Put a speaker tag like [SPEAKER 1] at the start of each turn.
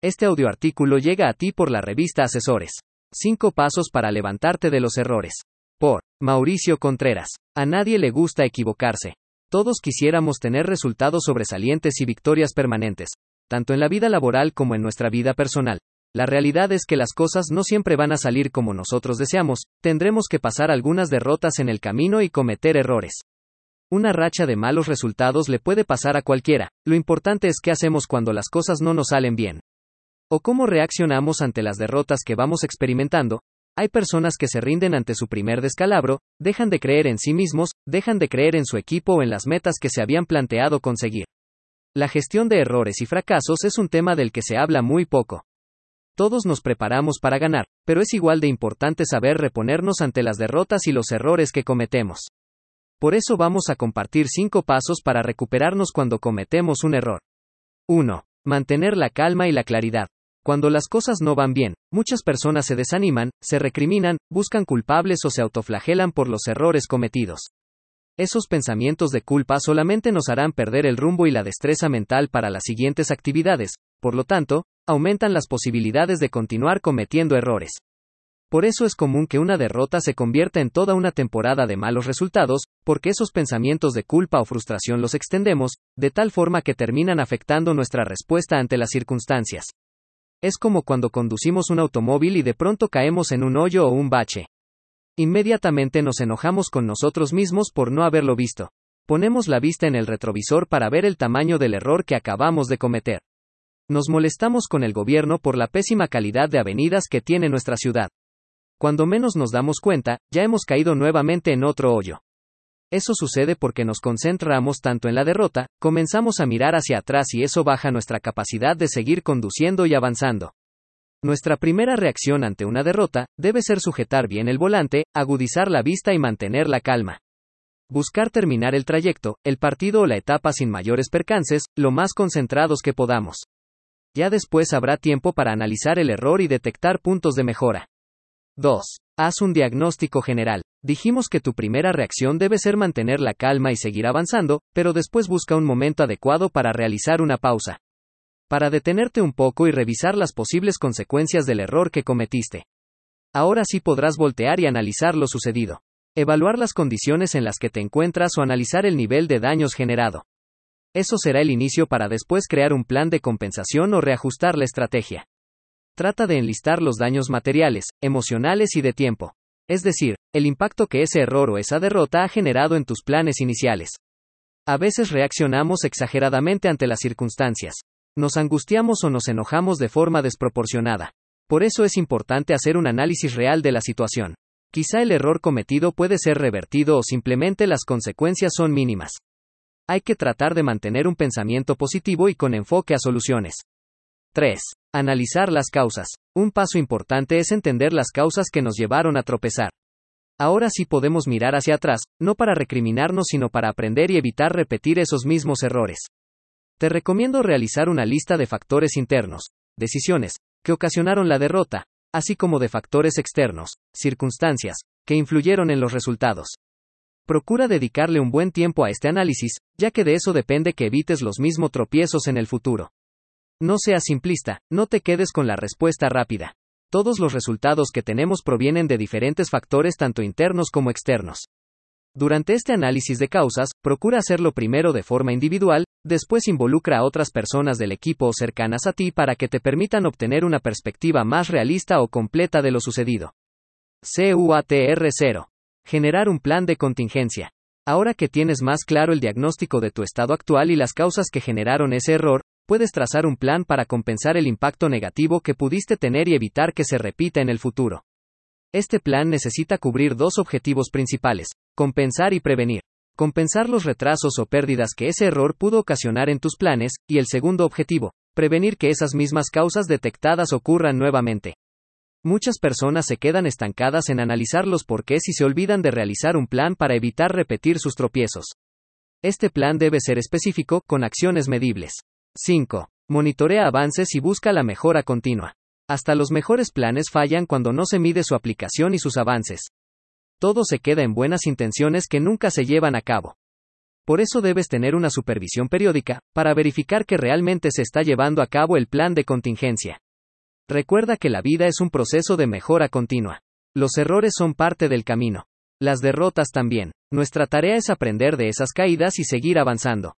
[SPEAKER 1] Este audioartículo llega a ti por la revista Asesores. 5 pasos para levantarte de los errores. Por Mauricio Contreras. A nadie le gusta equivocarse. Todos quisiéramos tener resultados sobresalientes y victorias permanentes, tanto en la vida laboral como en nuestra vida personal. La realidad es que las cosas no siempre van a salir como nosotros deseamos, tendremos que pasar algunas derrotas en el camino y cometer errores. Una racha de malos resultados le puede pasar a cualquiera, lo importante es qué hacemos cuando las cosas no nos salen bien. O cómo reaccionamos ante las derrotas que vamos experimentando. Hay personas que se rinden ante su primer descalabro, dejan de creer en sí mismos, dejan de creer en su equipo o en las metas que se habían planteado conseguir. La gestión de errores y fracasos es un tema del que se habla muy poco. Todos nos preparamos para ganar, pero es igual de importante saber reponernos ante las derrotas y los errores que cometemos. Por eso vamos a compartir 5 pasos para recuperarnos cuando cometemos un error. 1. Mantener la calma y la claridad. Cuando las cosas no van bien, muchas personas se desaniman, se recriminan, buscan culpables o se autoflagelan por los errores cometidos. Esos pensamientos de culpa solamente nos harán perder el rumbo y la destreza mental para las siguientes actividades, por lo tanto, aumentan las posibilidades de continuar cometiendo errores. Por eso es común que una derrota se convierta en toda una temporada de malos resultados, porque esos pensamientos de culpa o frustración los extendemos, de tal forma que terminan afectando nuestra respuesta ante las circunstancias. Es como cuando conducimos un automóvil y de pronto caemos en un hoyo o un bache. Inmediatamente nos enojamos con nosotros mismos por no haberlo visto. Ponemos la vista en el retrovisor para ver el tamaño del error que acabamos de cometer. Nos molestamos con el gobierno por la pésima calidad de avenidas que tiene nuestra ciudad. Cuando menos nos damos cuenta, ya hemos caído nuevamente en otro hoyo. Eso sucede porque nos concentramos tanto en la derrota, comenzamos a mirar hacia atrás y eso baja nuestra capacidad de seguir conduciendo y avanzando. Nuestra primera reacción ante una derrota debe ser sujetar bien el volante, agudizar la vista y mantener la calma. Buscar terminar el trayecto, el partido o la etapa sin mayores percances, lo más concentrados que podamos. Ya después habrá tiempo para analizar el error y detectar puntos de mejora. 2. Haz un diagnóstico general. Dijimos que tu primera reacción debe ser mantener la calma y seguir avanzando, pero después busca un momento adecuado para realizar una pausa. Para detenerte un poco y revisar las posibles consecuencias del error que cometiste. Ahora sí podrás voltear y analizar lo sucedido. Evaluar las condiciones en las que te encuentras o analizar el nivel de daños generado. Eso será el inicio para después crear un plan de compensación o reajustar la estrategia. Trata de enlistar los daños materiales, emocionales y de tiempo. Es decir, el impacto que ese error o esa derrota ha generado en tus planes iniciales. A veces reaccionamos exageradamente ante las circunstancias. Nos angustiamos o nos enojamos de forma desproporcionada. Por eso es importante hacer un análisis real de la situación. Quizá el error cometido puede ser revertido o simplemente las consecuencias son mínimas. Hay que tratar de mantener un pensamiento positivo y con enfoque a soluciones. 3. Analizar las causas. Un paso importante es entender las causas que nos llevaron a tropezar. Ahora sí podemos mirar hacia atrás, no para recriminarnos sino para aprender y evitar repetir esos mismos errores. Te recomiendo realizar una lista de factores internos, decisiones, que ocasionaron la derrota, así como de factores externos, circunstancias, que influyeron en los resultados. Procura dedicarle un buen tiempo a este análisis, ya que de eso depende que evites los mismos tropiezos en el futuro. No seas simplista, no te quedes con la respuesta rápida. Todos los resultados que tenemos provienen de diferentes factores tanto internos como externos. Durante este análisis de causas, procura hacerlo primero de forma individual, después involucra a otras personas del equipo o cercanas a ti para que te permitan obtener una perspectiva más realista o completa de lo sucedido. CUATR 0. Generar un plan de contingencia. Ahora que tienes más claro el diagnóstico de tu estado actual y las causas que generaron ese error, puedes trazar un plan para compensar el impacto negativo que pudiste tener y evitar que se repita en el futuro. Este plan necesita cubrir dos objetivos principales, compensar y prevenir. Compensar los retrasos o pérdidas que ese error pudo ocasionar en tus planes, y el segundo objetivo, prevenir que esas mismas causas detectadas ocurran nuevamente. Muchas personas se quedan estancadas en analizar los porqués y se olvidan de realizar un plan para evitar repetir sus tropiezos. Este plan debe ser específico, con acciones medibles. 5. Monitorea avances y busca la mejora continua. Hasta los mejores planes fallan cuando no se mide su aplicación y sus avances. Todo se queda en buenas intenciones que nunca se llevan a cabo. Por eso debes tener una supervisión periódica, para verificar que realmente se está llevando a cabo el plan de contingencia. Recuerda que la vida es un proceso de mejora continua. Los errores son parte del camino. Las derrotas también. Nuestra tarea es aprender de esas caídas y seguir avanzando.